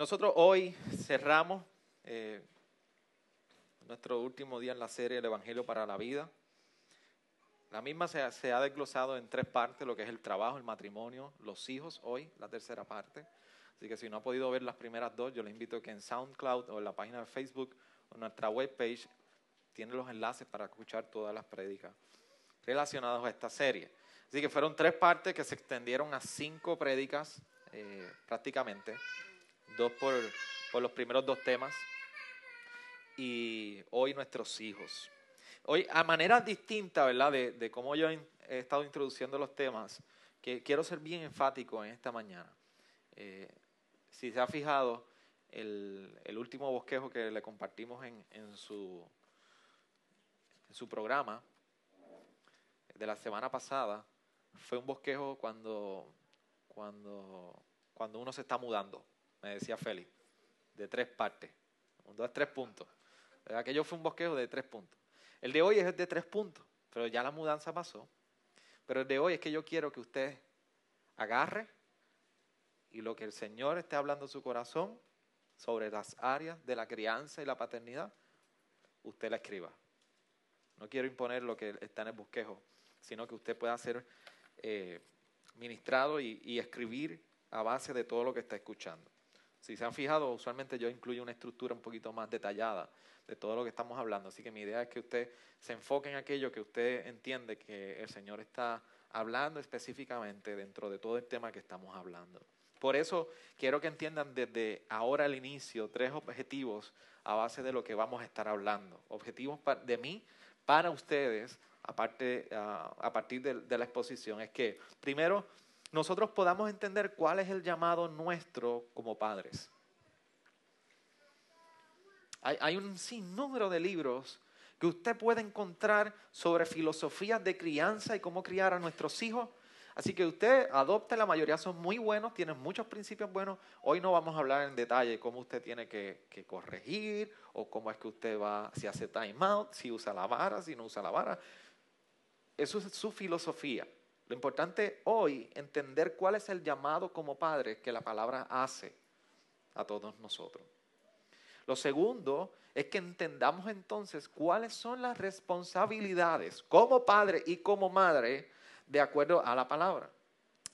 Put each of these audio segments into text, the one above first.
Nosotros hoy cerramos eh, nuestro último día en la serie El Evangelio para la Vida. La misma se, se, ha desglosado en tres partes, lo que es el trabajo, el matrimonio, los hijos, hoy la tercera parte. Así que si no ha podido ver las primeras dos, yo le invito a que en SoundCloud o en la página de Facebook o en nuestra webpage tiene los enlaces para escuchar todas las prédicas relacionadas a esta serie. Así que fueron tres partes que se extendieron a cinco prédicas eh, prácticamente dos por, los primeros dos temas. Y hoy nuestros hijos. Hoy, a manera distinta, ¿verdad?, de, cómo yo he estado introduciendo los temas, que quiero ser bien enfático en esta mañana. Eh, si se ha fijado, el, último bosquejo que le compartimos en, su, en su programa de la semana pasada fue un bosquejo cuando, cuando, cuando uno se está mudando me decía Félix, de tres partes. Un, dos, tres puntos. Aquello fue un bosquejo de tres puntos. El de hoy es de tres puntos, pero ya la mudanza pasó. Pero el de hoy es que yo quiero que usted agarre y lo que el Señor esté hablando en su corazón sobre las áreas de la crianza y la paternidad, usted la escriba. No quiero imponer lo que está en el bosquejo, sino que usted pueda ser eh, ministrado y escribir a base de todo lo que está escuchando. Si se han fijado, usualmente yo incluyo una estructura un poquito más detallada de todo lo que estamos hablando. Así que mi idea es que usted se enfoque en aquello que usted entiende que el Señor está hablando específicamente dentro de todo el tema que estamos hablando. Por eso quiero que entiendan desde ahora al inicio tres objetivos a base de lo que vamos a estar hablando. Objetivos de mí para ustedes, aparte, a partir de la exposición, es que primero nosotros podamos entender cuál es el llamado nuestro como padres. Hay, un sinnúmero de libros que usted puede encontrar sobre filosofías de crianza y cómo criar a nuestros hijos. Así que usted adopte, la mayoría son muy buenos, tienen muchos principios buenos. Hoy no vamos a hablar en detalle cómo usted tiene que, que corregir o cómo es que usted va, si hace time out, si usa la vara, si no usa la vara. Eso es su filosofía. Lo importante hoy entender cuál es el llamado como padre que la palabra hace a todos nosotros. Lo segundo es que entendamos entonces cuáles son las responsabilidades como padre y como madre de acuerdo a la palabra.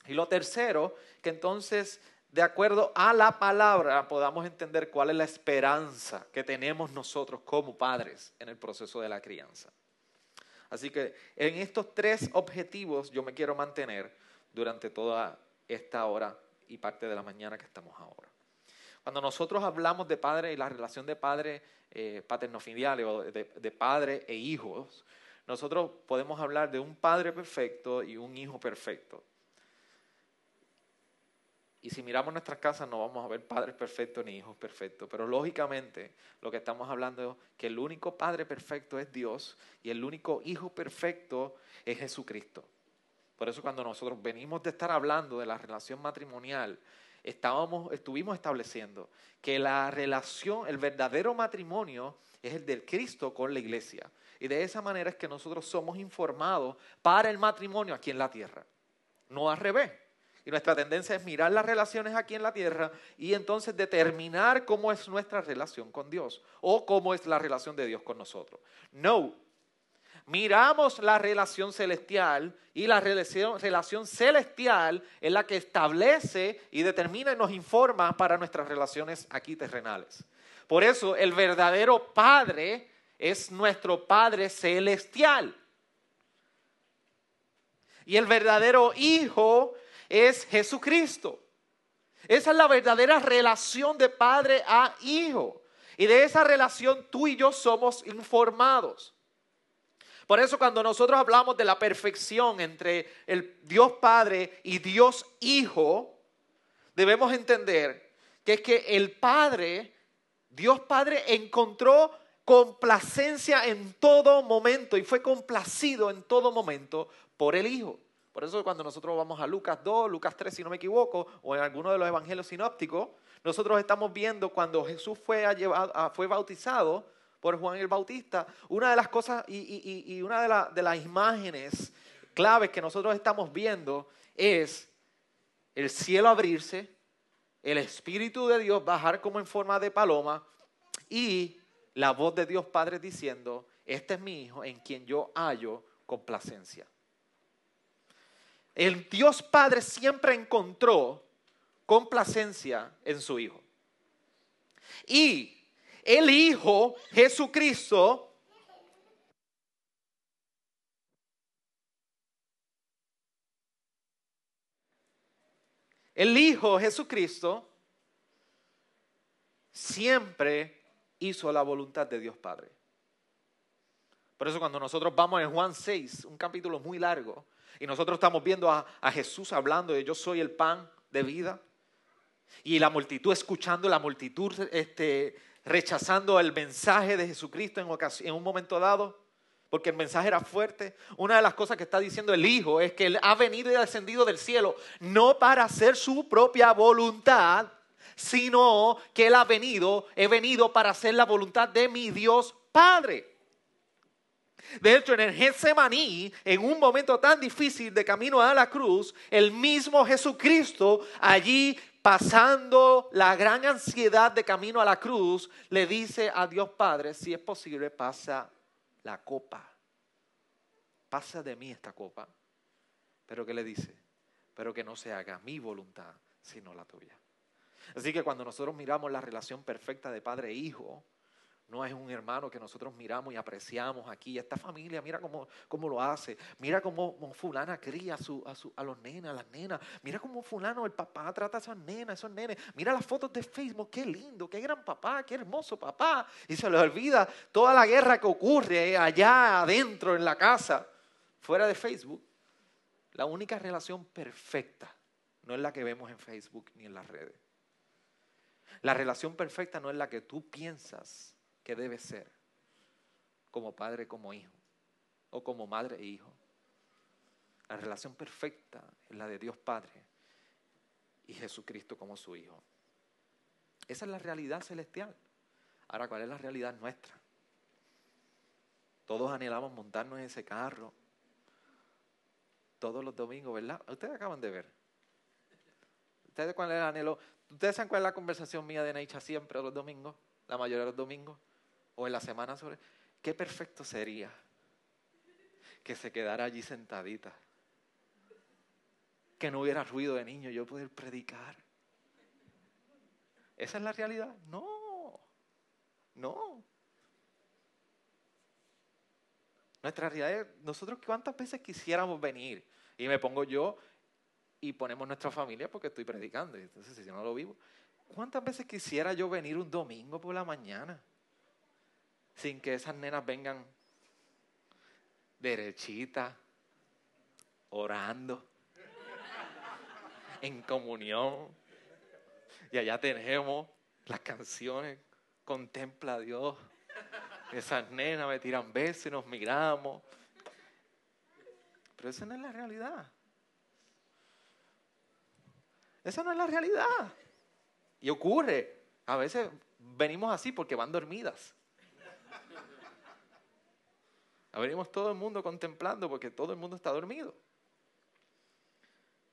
Y lo tercero, que entonces de acuerdo a la palabra podamos entender cuál es la esperanza que tenemos nosotros como padres en el proceso de la crianza. Así que en estos tres objetivos yo me quiero mantener durante toda esta hora y parte de la mañana que estamos ahora. Cuando nosotros hablamos de padre y la relación de padre eh, paternofilial o de, de padre e hijos, nosotros podemos hablar de un padre perfecto y un hijo perfecto. Y si miramos nuestras casas no vamos a ver padres perfectos ni hijos perfectos. Pero lógicamente lo que estamos hablando es que el único padre perfecto es Dios y el único hijo perfecto es Jesucristo. Por eso cuando nosotros venimos de estar hablando de la relación matrimonial, estábamos, estuvimos estableciendo que la relación, el verdadero matrimonio es el del Cristo con la iglesia. Y de esa manera es que nosotros somos informados para el matrimonio aquí en la tierra. No al revés. Y nuestra tendencia es mirar las relaciones aquí en la tierra y entonces determinar cómo es nuestra relación con Dios o cómo es la relación de Dios con nosotros. No. Miramos la relación celestial y la relación, relación celestial es la que establece y determina y nos informa para nuestras relaciones aquí terrenales. Por eso el verdadero Padre es nuestro Padre celestial. Y el verdadero Hijo es Jesucristo. Esa es la verdadera relación de padre a hijo. Y de esa relación tú y yo somos informados. Por eso cuando nosotros hablamos de la perfección entre el Dios Padre y Dios Hijo, debemos entender que es que el Padre, Dios Padre, encontró complacencia en todo momento y fue complacido en todo momento por el Hijo. Por eso cuando nosotros vamos a Lucas 2, Lucas 3, si no me equivoco, o en alguno de los evangelios sinópticos, nosotros estamos viendo cuando Jesús fue, fue bautizado por Juan el Bautista, una de las cosas y, una de, de las imágenes claves que nosotros estamos viendo es el cielo abrirse, el Espíritu de Dios bajar como en forma de paloma y la voz de Dios Padre diciendo, este es mi Hijo en quien yo hallo complacencia. El Dios Padre siempre encontró complacencia en su Hijo. Y el Hijo Jesucristo El Hijo Jesucristo siempre hizo la voluntad de Dios Padre. Por eso cuando nosotros vamos en Juan 6, un capítulo muy largo, y nosotros estamos viendo a, Jesús hablando de yo soy el pan de vida, y la multitud escuchando, la multitud este, rechazando el mensaje de Jesucristo en, en un momento dado, porque el mensaje era fuerte. Una de las cosas que está diciendo el Hijo es que Él ha venido y ha descendido del cielo, no para hacer su propia voluntad, sino que Él ha venido, he venido para hacer la voluntad de mi Dios Padre. De hecho, en el Getsemaní, en un momento tan difícil de camino a la cruz, el mismo Jesucristo allí pasando la gran ansiedad de camino a la cruz, le dice a Dios Padre, si es posible, pasa la copa. Pasa de mí esta copa. Pero ¿qué le dice? Pero que no se haga mi voluntad, sino la tuya. Así que cuando nosotros miramos la relación perfecta de padre e hijo, no es un hermano que nosotros miramos y apreciamos aquí. Esta familia, mira cómo, cómo lo hace. Mira cómo, fulana cría a, su, a, su, a los nenas, a las nenas. Mira cómo fulano, el papá trata a esas nenas, esos nenes. Mira las fotos de Facebook, qué lindo, qué gran papá, qué hermoso papá. Y se le olvida toda la guerra que ocurre allá adentro en la casa, fuera de Facebook. La única relación perfecta no es la que vemos en Facebook ni en las redes. La relación perfecta no es la que tú piensas que debe ser como padre, como hijo, o como madre e hijo. La relación perfecta es la de Dios Padre y Jesucristo como su Hijo. Esa es la realidad celestial. Ahora, ¿cuál es la realidad nuestra? Todos anhelamos montarnos en ese carro todos los domingos, ¿verdad? Ustedes acaban de ver. ¿Ustedes cuál es el anhelo? ¿Ustedes saben cuál es la conversación mía de Neicha siempre los domingos? La mayoría de los domingos o en la semana sobre, qué perfecto sería que se quedara allí sentadita, que no hubiera ruido de niño, yo poder predicar. ¿Esa es la realidad? No, no. Nuestra realidad es, nosotros cuántas veces quisiéramos venir, y me pongo yo y ponemos nuestra familia porque estoy predicando, entonces si yo no lo vivo, ¿cuántas veces quisiera yo venir un domingo por la mañana? Sin que esas nenas vengan derechitas, orando, en comunión. Y allá tenemos las canciones, contempla a Dios. Esas nenas me tiran besos y nos miramos. Pero esa no es la realidad. Esa no es la realidad. Y ocurre. A veces venimos así porque van dormidas. Venimos todo el mundo contemplando porque todo el mundo está dormido.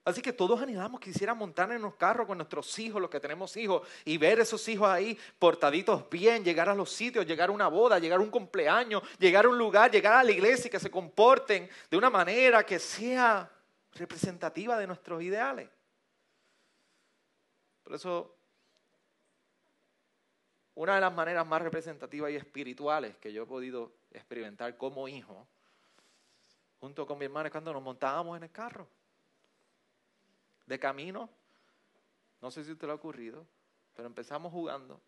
Así que todos animamos, quisiera montar en los carros con nuestros hijos, los que tenemos hijos, y ver esos hijos ahí portaditos bien, llegar a los sitios, llegar a una boda, llegar a un cumpleaños, llegar a un lugar, llegar a la iglesia y que se comporten de una manera que sea representativa de nuestros ideales. Por eso, una de las maneras más representativas y espirituales que yo he podido experimentar como hijo, junto con mi hermana, cuando nos montábamos en el carro. De camino, no sé si usted lo ha ocurrido, pero empezamos jugando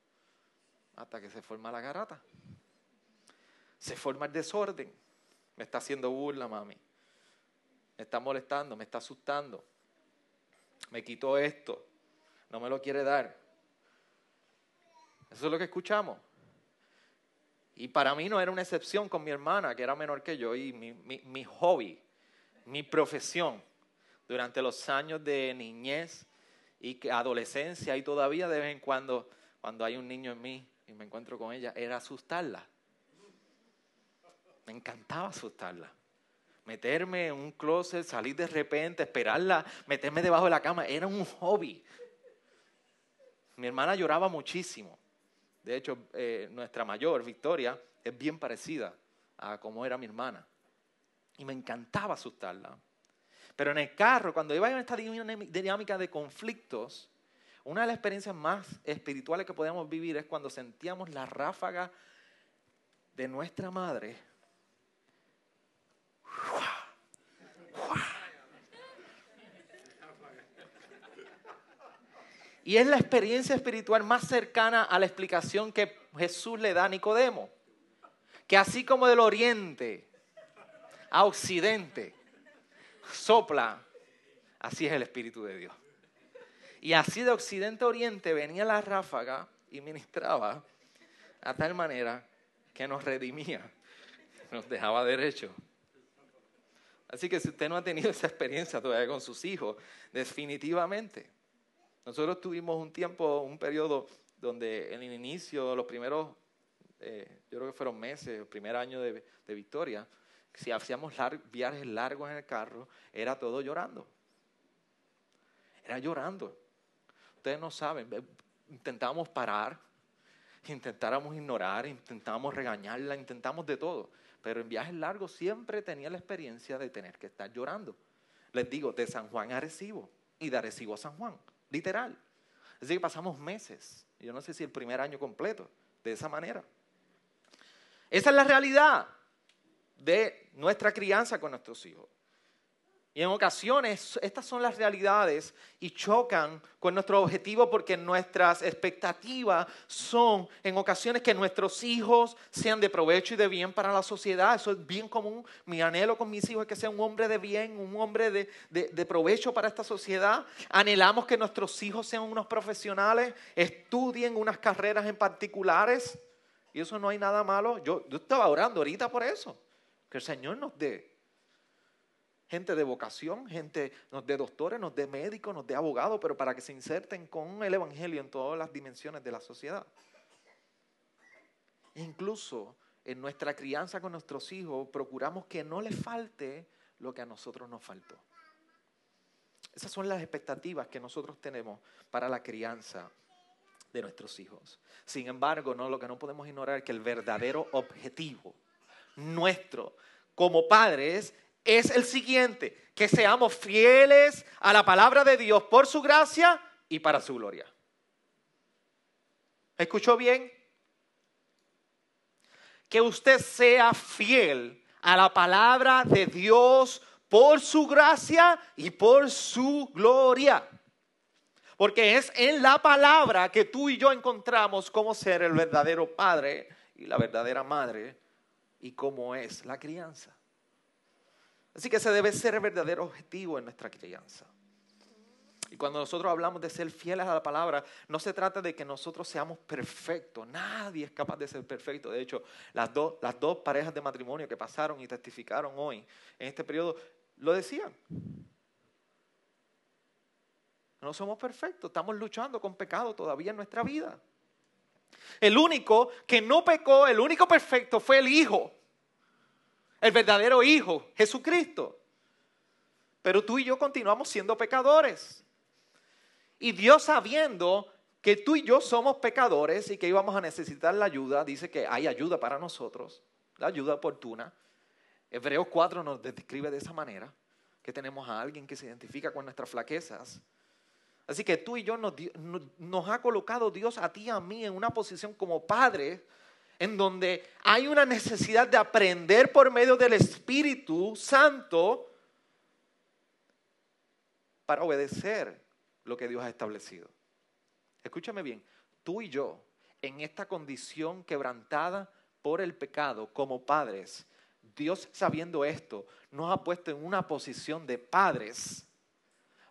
hasta que se forma la garata. Se forma el desorden. Me está haciendo burla, mami. Me está molestando, me está asustando. Me quitó esto. No me lo quiere dar. Eso es lo que escuchamos. Y para mí no era una excepción con mi hermana, que era menor que yo, y mi, hobby, mi profesión durante los años de niñez y adolescencia y todavía de vez en cuando, cuando hay un niño en mí y me encuentro con ella, era asustarla. Me encantaba asustarla. Meterme en un closet, salir de repente, esperarla, meterme debajo de la cama, era un hobby. Mi hermana lloraba muchísimo. De hecho, eh, nuestra mayor, Victoria, es bien parecida a como era mi hermana. Y me encantaba asustarla. Pero en el carro, cuando iba en esta dinámica de conflictos, una de las experiencias más espirituales que podíamos vivir es cuando sentíamos la ráfaga de nuestra madre. Y es la experiencia espiritual más cercana a la explicación que Jesús le da a Nicodemo. Que así como del oriente a occidente sopla, así es el Espíritu de Dios. Y así de occidente a oriente venía la ráfaga y ministraba a tal manera que nos redimía, nos dejaba derecho. Así que si usted no ha tenido esa experiencia todavía con sus hijos, definitivamente. Nosotros tuvimos un tiempo, un periodo donde en el inicio, los primeros, eh, yo creo que fueron meses, el primer año de, de Victoria, si hacíamos viajes largos en el carro, era todo llorando. Era llorando. Ustedes no saben, intentábamos parar, intentáramos ignorar, intentábamos regañarla, intentamos de todo. Pero en viajes largos siempre tenía la experiencia de tener que estar llorando. Les digo, de San Juan a Arecibo y de Arecibo a San Juan, literal. Así que pasamos meses, yo no sé si el primer año completo, de esa manera. Esa es la realidad de nuestra crianza con nuestros hijos. Y en ocasiones estas son las realidades y chocan con nuestro objetivo porque nuestras expectativas son en ocasiones que nuestros hijos sean de provecho y de bien para la sociedad. Eso es bien común. Mi anhelo con mis hijos es que sea un hombre de bien, un hombre de, de provecho para esta sociedad. Anhelamos que nuestros hijos sean unos profesionales, estudien unas carreras en particulares. Y eso no hay nada malo. Yo, yo estaba orando ahorita por eso. Que el Señor nos dé gente de vocación, gente dé doctores, nos dé médicos, nos dé abogados, pero para que se inserten con el Evangelio en todas las dimensiones de la sociedad. incluso en nuestra crianza con nuestros hijos procuramos que no les falte lo que a nosotros nos faltó. Esas son las expectativas que nosotros tenemos para la crianza de nuestros hijos. Sin embargo, no, lo que no podemos ignorar es que el verdadero objetivo nuestro como padres es el siguiente, que seamos fieles a la palabra de Dios por su gracia y para su gloria. ¿Escuchó bien? Que usted sea fiel a la palabra de Dios por su gracia y por su gloria. Porque es en la palabra que tú y yo encontramos cómo ser el verdadero padre y la verdadera madre y cómo es la crianza. Así que ese debe ser el verdadero objetivo en nuestra crianza. Y cuando nosotros hablamos de ser fieles a la palabra, no se trata de que nosotros seamos perfectos. Nadie es capaz de ser perfecto. De hecho, las las dos parejas de matrimonio que pasaron y testificaron hoy en este periodo lo decían. No somos perfectos, estamos luchando con pecado todavía en nuestra vida. El único que no pecó, el único perfecto fue el Hijo. El verdadero Hijo, Jesucristo. Pero tú y yo continuamos siendo pecadores. Y Dios sabiendo que tú y yo somos pecadores y que íbamos a necesitar la ayuda, dice que hay ayuda para nosotros, la ayuda oportuna. Hebreos 4 nos describe de esa manera, que tenemos a alguien que se identifica con nuestras flaquezas Así que tú y yo nos, ha colocado Dios a ti y a mí en una posición como padres en donde hay una necesidad de aprender por medio del Espíritu Santo para obedecer lo que Dios ha establecido. Escúchame bien, tú y yo, en esta condición quebrantada por el pecado como padres, Dios sabiendo esto, nos ha puesto en una posición de padres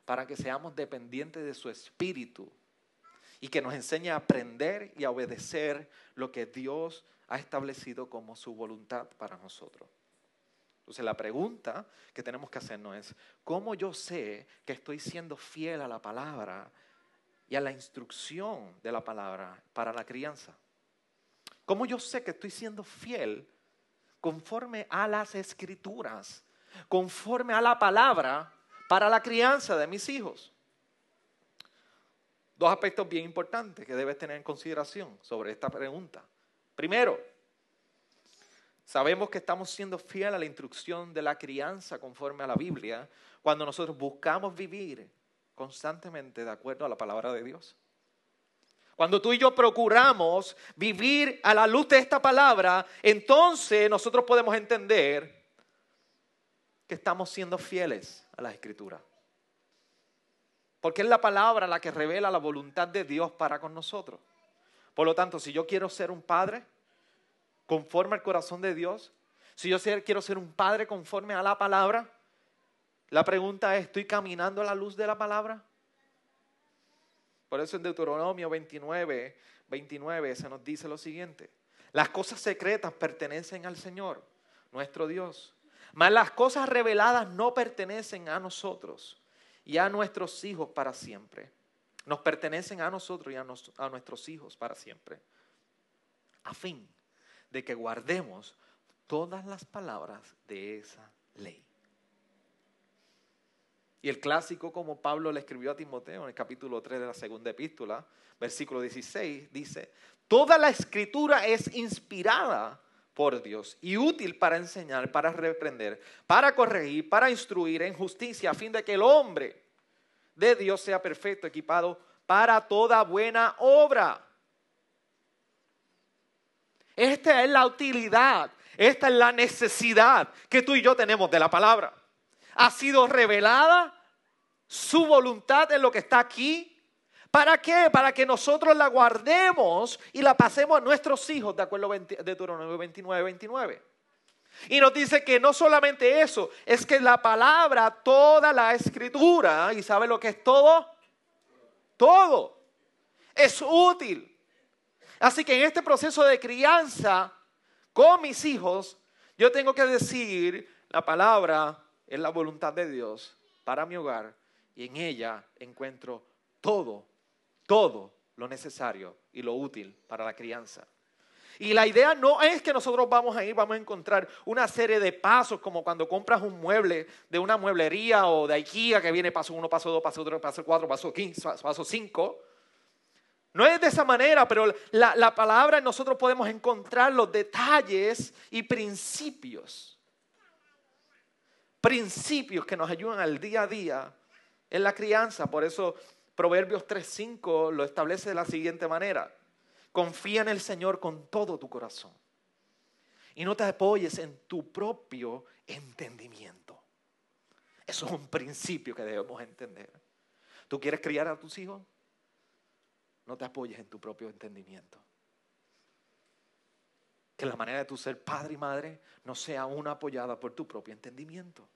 para que seamos dependientes de su espíritu y que nos enseñe a aprender y a obedecer lo que Dios ha establecido como su voluntad para nosotros. Entonces la pregunta que tenemos que hacernos es, ¿cómo yo sé que estoy siendo fiel a la palabra y a la instrucción de la palabra para la crianza? ¿Cómo yo sé que estoy siendo fiel conforme a las escrituras, conforme a la palabra para la crianza de mis hijos. Dos aspectos bien importantes que debes tener en consideración sobre esta pregunta. Primero, sabemos que estamos siendo fieles a la instrucción de la crianza conforme a la Biblia cuando nosotros buscamos vivir constantemente de acuerdo a la palabra de Dios. Cuando tú y yo procuramos vivir a la luz de esta palabra, entonces nosotros podemos entender que estamos siendo fieles a la escritura. Porque es la palabra la que revela la voluntad de Dios para con nosotros. Por lo tanto, si yo quiero ser un padre conforme al corazón de Dios, si yo quiero ser un padre conforme a la palabra, la pregunta es, ¿estoy caminando a la luz de la palabra? Por eso en Deuteronomio 29, 29 se nos dice lo siguiente. Las cosas secretas pertenecen al Señor, nuestro Dios. Mas las cosas reveladas no pertenecen a nosotros y a nuestros hijos para siempre. Nos pertenecen a nosotros y a, a nuestros hijos para siempre. A fin de que guardemos todas las palabras de esa ley. Y el clásico, como Pablo le escribió a Timoteo en el capítulo 3 de la segunda epístola, versículo 16, dice, toda la escritura es inspirada por Dios y útil para enseñar, para reprender, para corregir, para instruir en justicia, a fin de que el hombre de Dios sea perfecto, equipado para toda buena obra. Esta es la utilidad, esta es la necesidad que tú y yo tenemos de la palabra. Ha sido revelada su voluntad en lo que está aquí ¿Para qué? Para que nosotros la guardemos y la pasemos a nuestros hijos, de acuerdo a Deuteronomio 29, 29. Y nos dice que no solamente eso, es que la palabra, toda la escritura, ¿y sabe lo que es todo? Todo. Es útil. Así que en este proceso de crianza con mis hijos, yo tengo que decir, la palabra es la voluntad de Dios para mi hogar y en ella encuentro todo todo lo necesario y lo útil para la crianza. Y la idea no es que nosotros vamos a ir, vamos a encontrar una serie de pasos, como cuando compras un mueble de una mueblería o de IKEA que viene paso uno, paso dos, paso tres, paso cuatro, paso quince, paso cinco. No es de esa manera, pero la, la palabra nosotros podemos encontrar los detalles y principios. Principios que nos ayudan al día a día en la crianza. Por eso Proverbios 3.5 lo establece de la siguiente manera. Confía en el Señor con todo tu corazón. Y no te apoyes en tu propio entendimiento. Eso es un principio que debemos entender. ¿Tú quieres criar a tus hijos? No te apoyes en tu propio entendimiento. Que la manera de tu ser padre y madre no sea una apoyada por tu propio entendimiento.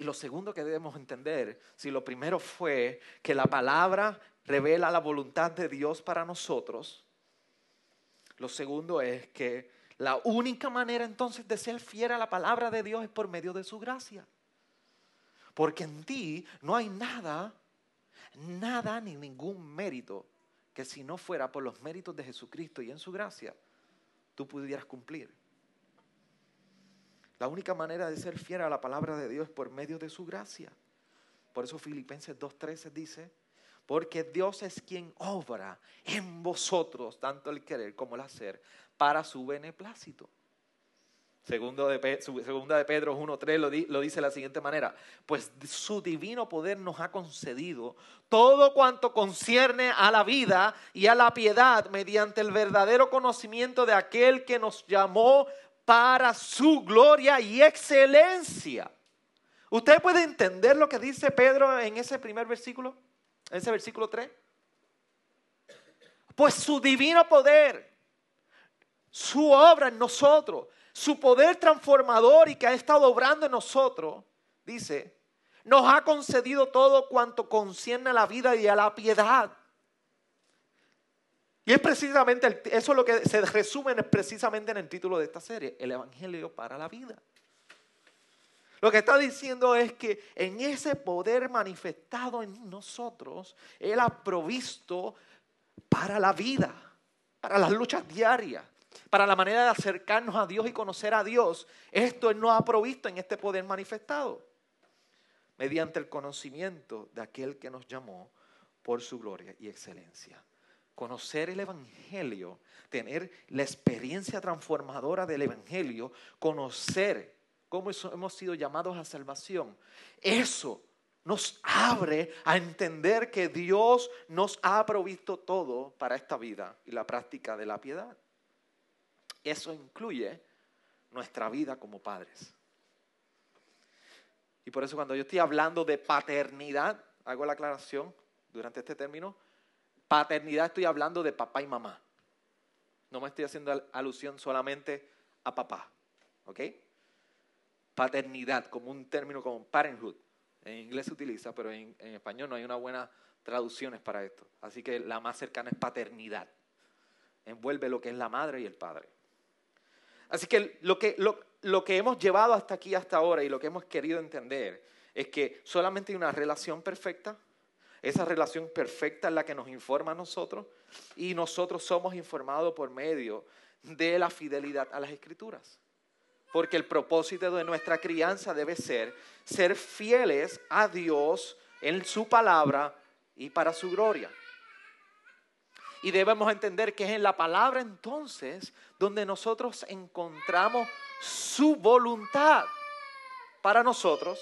Y lo segundo que debemos entender, si lo primero fue que la palabra revela la voluntad de Dios para nosotros, lo segundo es que la única manera entonces de ser fiel a la palabra de Dios es por medio de su gracia. Porque en ti no hay nada, nada ni ningún mérito que si no fuera por los méritos de Jesucristo y en su gracia, tú pudieras cumplir. La única manera de ser fiel a la palabra de Dios es por medio de su gracia. Por eso Filipenses 2.13 dice, porque Dios es quien obra en vosotros tanto el querer como el hacer para su beneplácito. Segundo de, segunda de Pedro 1.3 lo, lo dice de la siguiente manera, pues su divino poder nos ha concedido todo cuanto concierne a la vida y a la piedad mediante el verdadero conocimiento de aquel que nos llamó para su gloria y excelencia. ¿Usted puede entender lo que dice Pedro en ese primer versículo? En ese versículo 3. Pues su divino poder, su obra en nosotros, su poder transformador y que ha estado obrando en nosotros, dice, nos ha concedido todo cuanto concierne a la vida y a la piedad y es precisamente, eso es lo que se resume precisamente en el título de esta serie, el Evangelio para la vida. Lo que está diciendo es que en ese poder manifestado en nosotros, Él ha provisto para la vida, para las luchas diarias, para la manera de acercarnos a Dios y conocer a Dios. Esto Él nos ha provisto en este poder manifestado, mediante el conocimiento de aquel que nos llamó por su gloria y excelencia. Conocer el Evangelio, tener la experiencia transformadora del Evangelio, conocer cómo hemos sido llamados a salvación, eso nos abre a entender que Dios nos ha provisto todo para esta vida y la práctica de la piedad. Eso incluye nuestra vida como padres. Y por eso cuando yo estoy hablando de paternidad, hago la aclaración durante este término, paternidad estoy hablando de papá y mamá. No me estoy haciendo alusión solamente a papá. ¿Ok? Paternidad como un término como parenthood. En inglés se utiliza, pero en, español no hay una buena traducciones para esto. Así que la más cercana es paternidad. Envuelve lo que es la madre y el padre. Así que lo que, lo que hemos llevado hasta aquí, hasta ahora, y lo que hemos querido entender, es que solamente hay una relación perfecta. Esa relación perfecta es la que nos informa a nosotros y nosotros somos informados por medio de la fidelidad a las escrituras. Porque el propósito de nuestra crianza debe ser ser fieles a Dios en su palabra y para su gloria. Y debemos entender que es en la palabra entonces donde nosotros encontramos su voluntad para nosotros.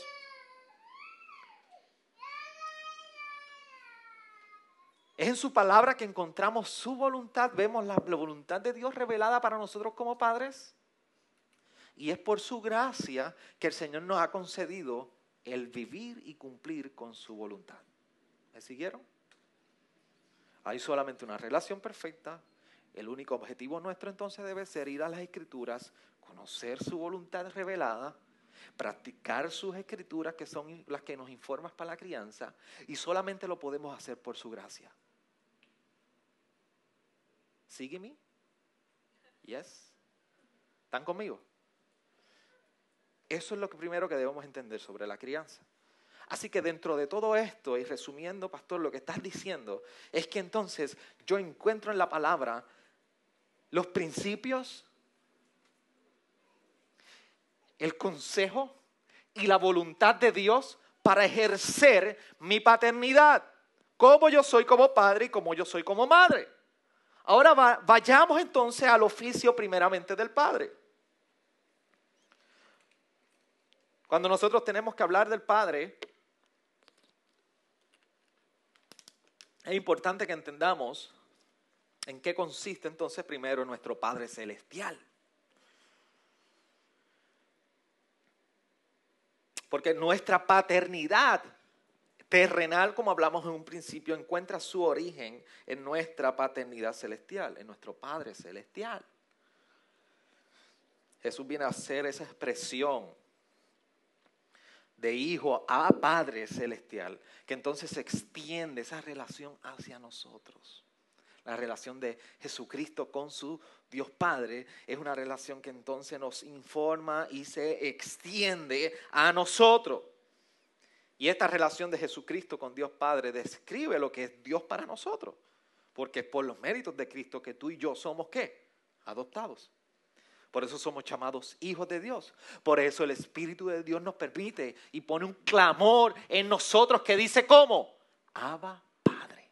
Es en su palabra que encontramos su voluntad, vemos la, voluntad de Dios revelada para nosotros como padres. Y es por su gracia que el Señor nos ha concedido el vivir y cumplir con su voluntad. ¿Me siguieron? Hay solamente una relación perfecta. El único objetivo nuestro entonces debe ser ir a las escrituras, conocer su voluntad revelada, practicar sus escrituras que son las que nos informan para la crianza y solamente lo podemos hacer por su gracia. ¿Sígueme? ¿Yes? ¿Están conmigo? Eso es lo primero que debemos entender sobre la crianza. Así que dentro de todo esto, y resumiendo, pastor, lo que estás diciendo es que entonces yo encuentro en la palabra los principios, el consejo y la voluntad de Dios para ejercer mi paternidad, como yo soy como padre y como yo soy como madre. Ahora vayamos entonces al oficio primeramente del padre. Cuando nosotros tenemos que hablar del Padre, es importante que entendamos en qué consiste entonces primero nuestro Padre Celestial. Porque nuestra paternidad terrenal, como hablamos en un principio, encuentra su origen en nuestra paternidad celestial, en nuestro Padre Celestial. Jesús viene a hacer esa expresión de hijo a Padre Celestial, que entonces se extiende esa relación hacia nosotros. La relación de Jesucristo con su Dios Padre es una relación que entonces nos informa y se extiende a nosotros. Y esta relación de Jesucristo con Dios Padre describe lo que es Dios para nosotros. Porque es por los méritos de Cristo que tú y yo somos qué? Adoptados. Por eso somos llamados hijos de Dios. Por eso el Espíritu de Dios nos permite y pone un clamor en nosotros que dice ¿cómo? Abba Padre.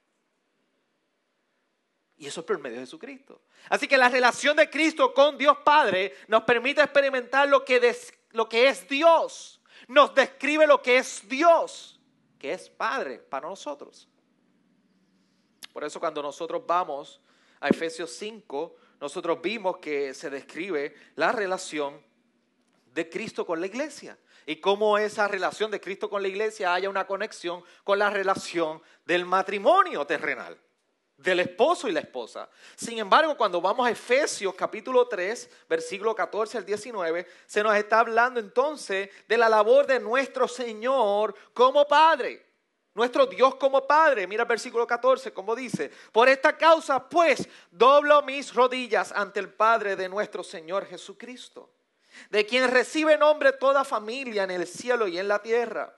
Y eso es por medio de Jesucristo. Así que la relación de Cristo con Dios Padre nos permite experimentar lo que, lo que es Dios. Nos describe lo que es Dios, que es Padre para nosotros. Por eso cuando nosotros vamos a Efesios 5, nosotros vimos que se describe la relación de Cristo con la iglesia y cómo esa relación de Cristo con la iglesia haya una conexión con la relación del matrimonio terrenal, del esposo y la esposa. Sin embargo, cuando vamos a Efesios capítulo 3, versículo 14 al 19, se nos está hablando entonces de la labor de nuestro Señor como Padre nuestro Dios como Padre. Mira el versículo 14, como dice, por esta causa pues doblo mis rodillas ante el Padre de nuestro Señor Jesucristo, de quien recibe nombre toda familia en el cielo y en la tierra,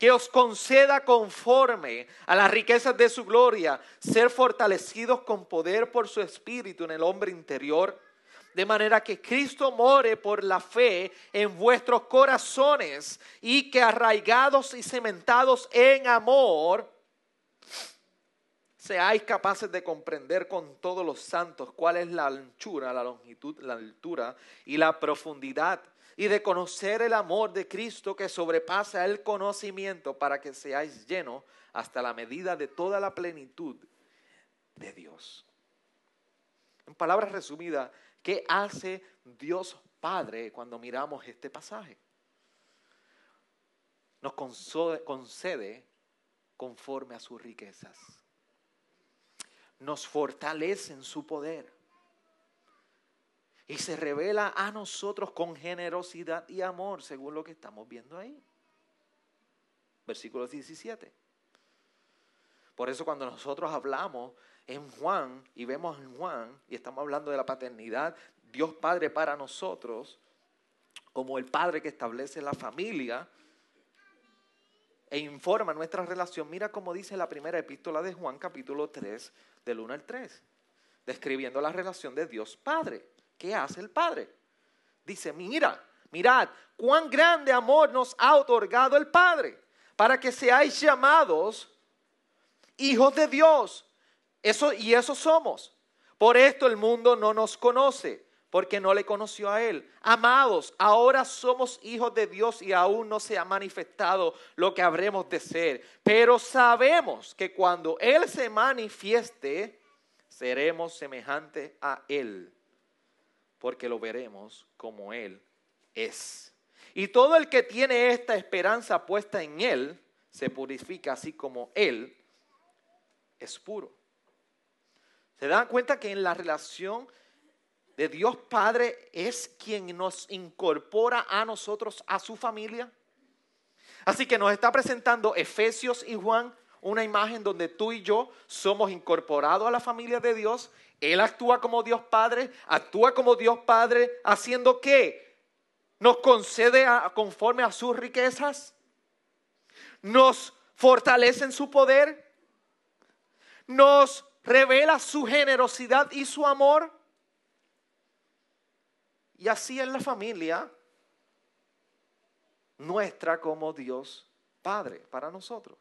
que os conceda conforme a las riquezas de su gloria ser fortalecidos con poder por su espíritu en el hombre interior de manera que Cristo more por la fe en vuestros corazones y que arraigados y cementados en amor, seáis capaces de comprender con todos los santos cuál es la anchura, la longitud, la altura y la profundidad, y de conocer el amor de Cristo que sobrepasa el conocimiento para que seáis llenos hasta la medida de toda la plenitud de Dios. En palabras resumidas, ¿qué hace Dios Padre cuando miramos este pasaje? Nos concede conforme a sus riquezas. Nos fortalece en su poder. Y se revela a nosotros con generosidad y amor, según lo que estamos viendo ahí. Versículo 17. Por eso cuando nosotros hablamos en Juan y vemos en Juan y estamos hablando de la paternidad, Dios Padre para nosotros, como el Padre que establece la familia, e informa nuestra relación. Mira cómo dice la primera epístola de Juan, capítulo 3, del 1 al 3, describiendo la relación de Dios Padre. ¿Qué hace el Padre? Dice, mira, mirad, cuán grande amor nos ha otorgado el Padre, para que seáis llamados hijos de Dios. Eso, y eso somos. Por esto el mundo no nos conoce porque no le conoció a Él. Amados, ahora somos hijos de Dios y aún no se ha manifestado lo que habremos de ser. Pero sabemos que cuando Él se manifieste, seremos semejantes a Él, porque lo veremos como Él es. Y todo el que tiene esta esperanza puesta en Él, se purifica así como Él es puro. ¿Se dan cuenta que en la relación de Dios Padre es quien nos incorpora a nosotros, a su familia. Así que nos está presentando Efesios y Juan una imagen donde tú y yo somos incorporados a la familia de Dios. Él actúa como Dios Padre, actúa como Dios Padre, haciendo qué? Nos concede conforme a sus riquezas, nos fortalece en su poder, nos revela su generosidad y su amor y así es la familia nuestra como Dios Padre para nosotros.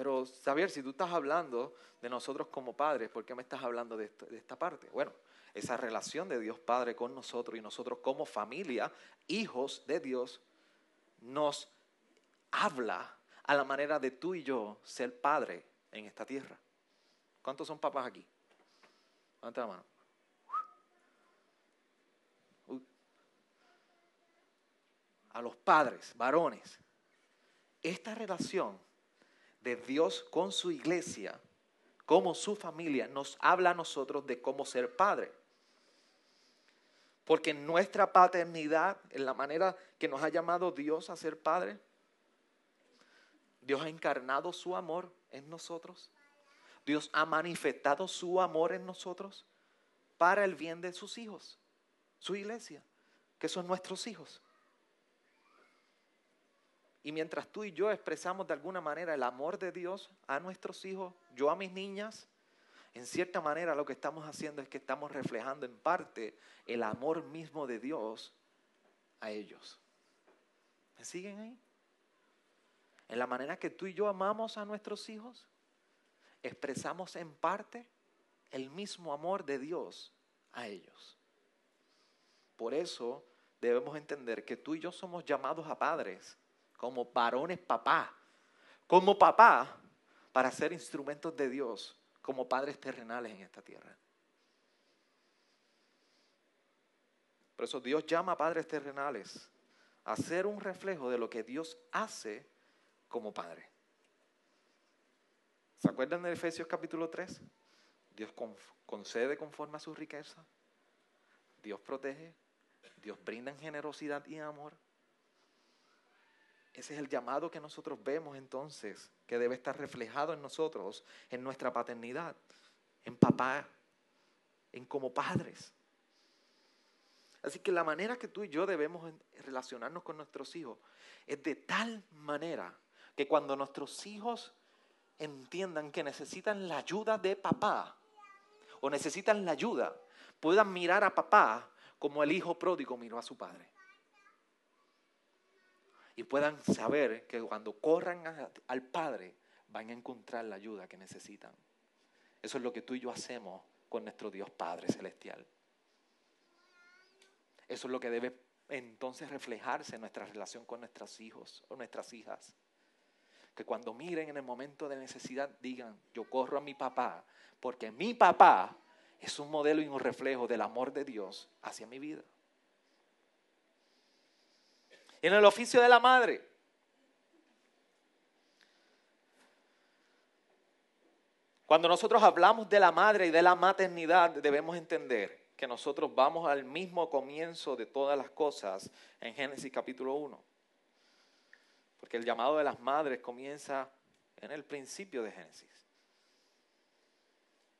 Pero, Xavier, si tú estás hablando de nosotros como padres, ¿por qué me estás hablando de, esta parte? Bueno, esa relación de Dios Padre con nosotros y nosotros como familia, hijos de Dios, nos habla a la manera de tú y yo ser padre en esta tierra. ¿Cuántos son papás aquí? Levanta la mano. A los padres, varones. Esta relación de Dios con su iglesia, como su familia, nos habla a nosotros de cómo ser padre. Porque nuestra paternidad, en la manera que nos ha llamado Dios a ser padre, Dios ha encarnado su amor en nosotros. Dios ha manifestado su amor en nosotros para el bien de sus hijos, su iglesia, que son nuestros hijos. Y mientras tú y yo expresamos de alguna manera el amor de Dios a nuestros hijos, yo a mis niñas, en cierta manera lo que estamos haciendo es que estamos reflejando en parte el amor mismo de Dios a ellos. ¿Me siguen ahí? En la manera que tú y yo amamos a nuestros hijos, expresamos en parte el mismo amor de Dios a ellos. Por eso debemos entender que tú y yo somos llamados a padres, como varones papá, como papá, para ser instrumentos de Dios, como padres terrenales en esta tierra. Por eso Dios llama a padres terrenales a ser un reflejo de lo que Dios hace como padre. ¿Se acuerdan de Efesios capítulo 3? Dios concede conforme a su riqueza. Dios protege. Dios brinda en generosidad y amor. Ese es el llamado que nosotros vemos entonces, que debe estar reflejado en nosotros, en nuestra paternidad, en papá, en como padres. Así que la manera que tú y yo debemos relacionarnos con nuestros hijos es de tal manera que cuando nuestros hijos entiendan que necesitan la ayuda de papá o necesitan la ayuda, puedan mirar a papá como el hijo pródigo miró a su padre. Y puedan saber que cuando corran al Padre van a encontrar la ayuda que necesitan. Eso es lo que tú y yo hacemos con nuestro Dios Padre Celestial. Eso es lo que debe entonces reflejarse en nuestra relación con nuestros hijos o nuestras hijas. Que cuando miren en el momento de necesidad digan, yo corro a mi papá, porque mi papá es un modelo y un reflejo del amor de Dios hacia mi vida. En el oficio de la madre. Cuando nosotros hablamos de la madre y de la maternidad, debemos entender que nosotros vamos al mismo comienzo de todas las cosas en Génesis capítulo 1. Porque el llamado de las madres comienza en el principio de Génesis.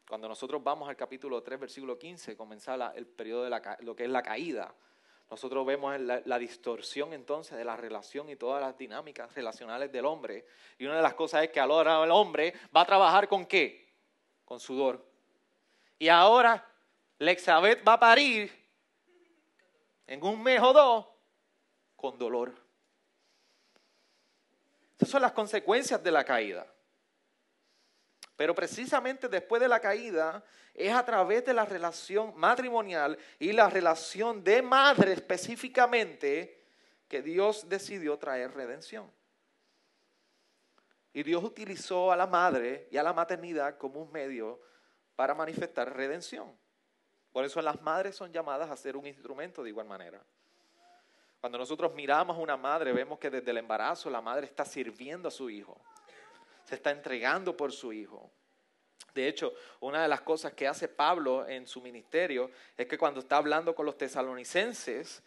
Cuando nosotros vamos al capítulo 3, versículo 15, comienza el periodo de lo que es la caída. Nosotros vemos la, distorsión entonces de la relación y todas las dinámicas relacionales del hombre. Y una de las cosas es que ahora el hombre va a trabajar con qué? Con sudor. Y ahora Lexabeth va a parir en un mes o dos con dolor. Esas son las consecuencias de la caída. Pero precisamente después de la caída es a través de la relación matrimonial y la relación de madre específicamente que Dios decidió traer redención. Y Dios utilizó a la madre y a la maternidad como un medio para manifestar redención. Por eso las madres son llamadas a ser un instrumento de igual manera. Cuando nosotros miramos a una madre, vemos que desde el embarazo la madre está sirviendo a su hijo, se está entregando por su hijo. De hecho, una de las cosas que hace Pablo en su ministerio es que cuando está hablando con los tesalonicenses,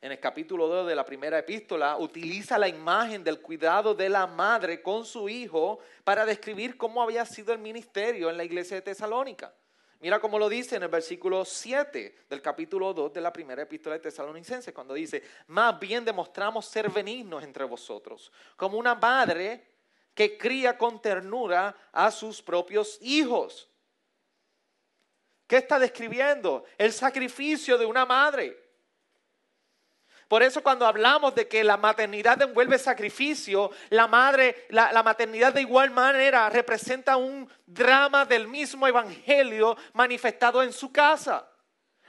en el capítulo 2 de la primera epístola, utiliza la imagen del cuidado de la madre con su hijo para describir cómo había sido el ministerio en la iglesia de Tesalónica. Mira cómo lo dice en el versículo 7 del capítulo 2 de la primera epístola de Tesalonicenses, cuando dice, más bien demostramos ser benignos entre vosotros, como una madre que cría con ternura a sus propios hijos. ¿Qué está describiendo? El sacrificio de una madre. Por eso cuando hablamos de que la maternidad envuelve sacrificio, la madre, la, maternidad de igual manera representa un drama del mismo evangelio manifestado en su casa.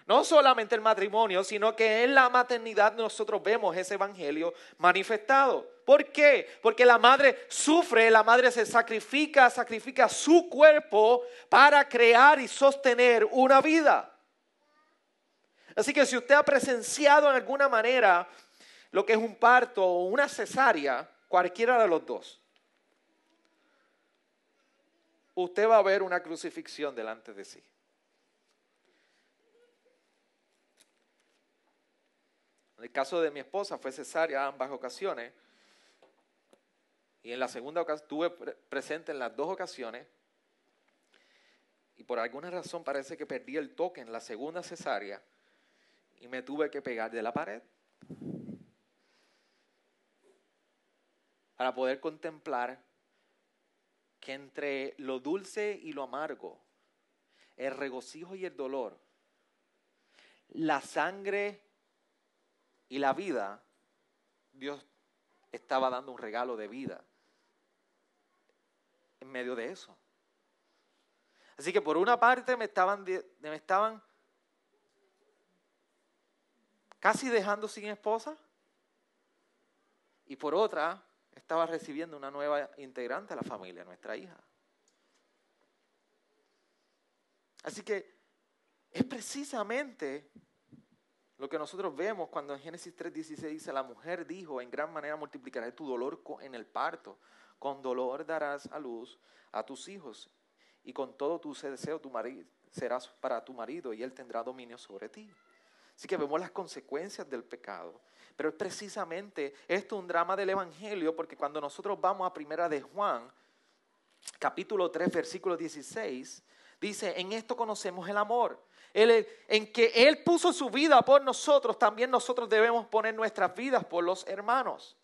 No solamente el matrimonio, sino que en la maternidad nosotros vemos ese evangelio manifestado. ¿Por qué? Porque la madre sufre, la madre se sacrifica, sacrifica su cuerpo para crear y sostener una vida. Así que si usted ha presenciado en alguna manera lo que es un parto o una cesárea, cualquiera de los dos, usted va a ver una crucifixión delante de sí. En el caso de mi esposa fue cesárea ambas ocasiones. Y en la segunda ocasión estuve presente en las dos ocasiones. Y por alguna razón parece que perdí el toque en la segunda cesárea y me tuve que pegar de la pared para poder contemplar que entre lo dulce y lo amargo, el regocijo y el dolor, la sangre y la vida, Dios estaba dando un regalo de vida en medio de eso. Así que por una parte me estaban, me estaban casi dejando sin esposa. Y por otra, estaba recibiendo una nueva integrante a la familia, nuestra hija. Así que es precisamente lo que nosotros vemos cuando en Génesis 3:16 dice, la mujer dijo, en gran manera multiplicaré tu dolor en el parto, con dolor darás a luz a tus hijos, y con todo tu deseo tu marido, serás para tu marido, y él tendrá dominio sobre ti. Así que vemos las consecuencias del pecado. Pero es precisamente esto un drama del Evangelio, porque cuando nosotros vamos a Primera de Juan, capítulo 3, versículo 16, dice, en esto conocemos el amor. En que Él puso su vida por nosotros, también nosotros debemos poner nuestras vidas por los hermanos.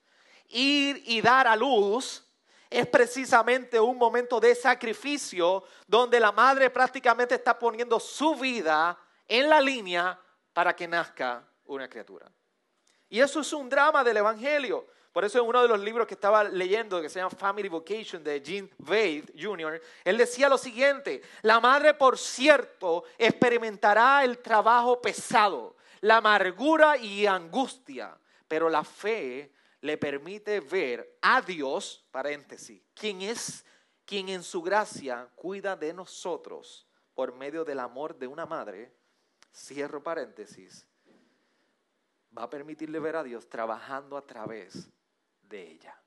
Ir y dar a luz es precisamente un momento de sacrificio donde la madre prácticamente está poniendo su vida en la línea para que nazca una criatura. Y eso es un drama del Evangelio. Por eso en uno de los libros que estaba leyendo, que se llama Family Vocation de Gene Wade Jr., él decía lo siguiente, la madre, por cierto, experimentará el trabajo pesado, la amargura y angustia, pero la fe le permite ver a Dios, paréntesis, quien es quien en su gracia cuida de nosotros por medio del amor de una madre, cierro paréntesis, va a permitirle ver a Dios trabajando a través de ella.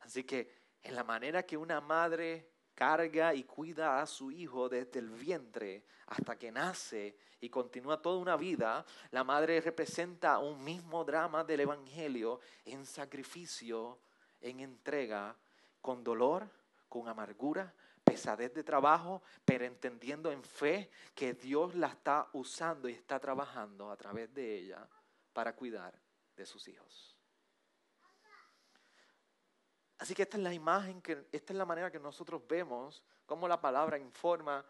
Así que en la manera que una madre carga y cuida a su hijo desde el vientre hasta que nace y continúa toda una vida, la madre representa un mismo drama del Evangelio en sacrificio, en entrega, con dolor, con amargura, pesadez de trabajo, pero entendiendo en fe que Dios la está usando y está trabajando a través de ella para cuidar de sus hijos. Así que esta es la imagen, que, esta es la manera que nosotros vemos cómo la palabra informa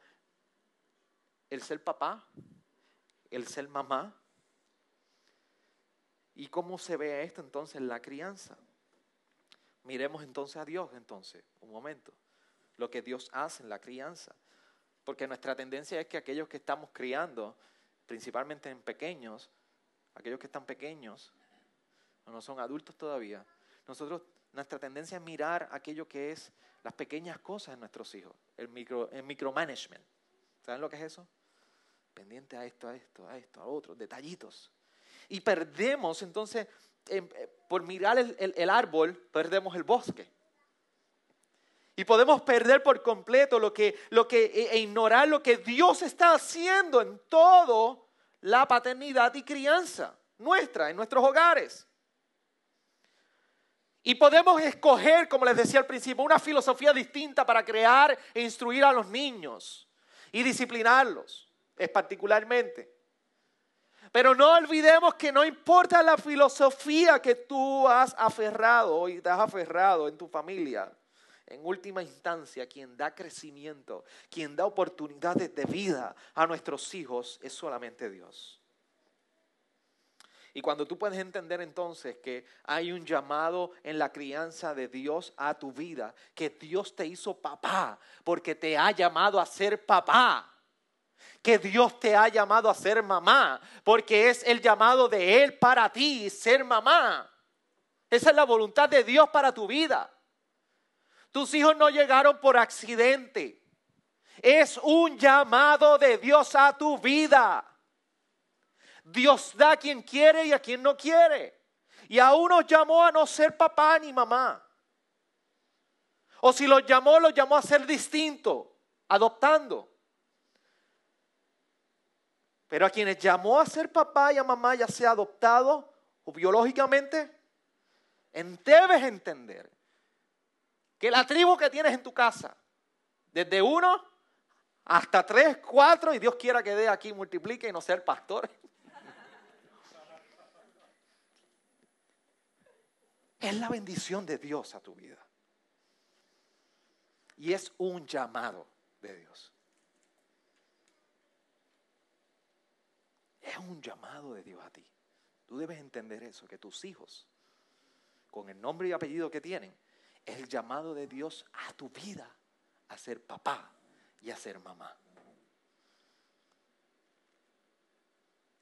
el ser papá, el ser mamá, y cómo se ve esto entonces en la crianza. Miremos entonces a Dios entonces, un momento, lo que Dios hace en la crianza. Porque nuestra tendencia es que aquellos que estamos criando, principalmente en pequeños, aquellos que están pequeños, no son adultos todavía, nosotros nuestra tendencia es mirar aquello que es las pequeñas cosas en nuestros hijos, el, micro, el micromanagement. ¿Saben lo que es eso? Pendiente a esto, a esto, a esto, a otro, detallitos. Y perdemos entonces, em, eh, por mirar el, árbol, perdemos el bosque. Y podemos perder por completo lo que, lo que, e, e ignorar lo que Dios está haciendo en todo la paternidad y crianza nuestra, en nuestros hogares. Y podemos escoger, como les decía al principio, una filosofía distinta para crear e instruir a los niños y disciplinarlos, es particularmente. Pero no olvidemos que no importa la filosofía que tú has aferrado y te has aferrado en tu familia. En última instancia, quien da crecimiento, quien da oportunidades de vida a nuestros hijos es solamente Dios. Y cuando tú puedes entender entonces que hay un llamado en la crianza de Dios a tu vida, que Dios te hizo papá porque te ha llamado a ser papá, que Dios te ha llamado a ser mamá porque es el llamado de Él para ti, ser mamá. Esa es la voluntad de Dios para tu vida. Tus hijos no llegaron por accidente. Es un llamado de Dios a tu vida. Dios da a quien quiere y a quien no quiere. Y aún nos llamó a no ser papá ni mamá. O si los llamó, los llamó a ser distinto, adoptando. Pero a quienes llamó a ser papá y a mamá, ya sea adoptado o biológicamente, debes entender que la tribu que tienes en tu casa, desde uno hasta tres, cuatro, y Dios quiera que dé aquí, multiplique y no ser pastor. Es la bendición de Dios a tu vida. Y es un llamado de Dios. Es un llamado de Dios a ti. Tú debes entender eso, que tus hijos, con el nombre y apellido que tienen, es el llamado de Dios a tu vida, a ser papá y a ser mamá.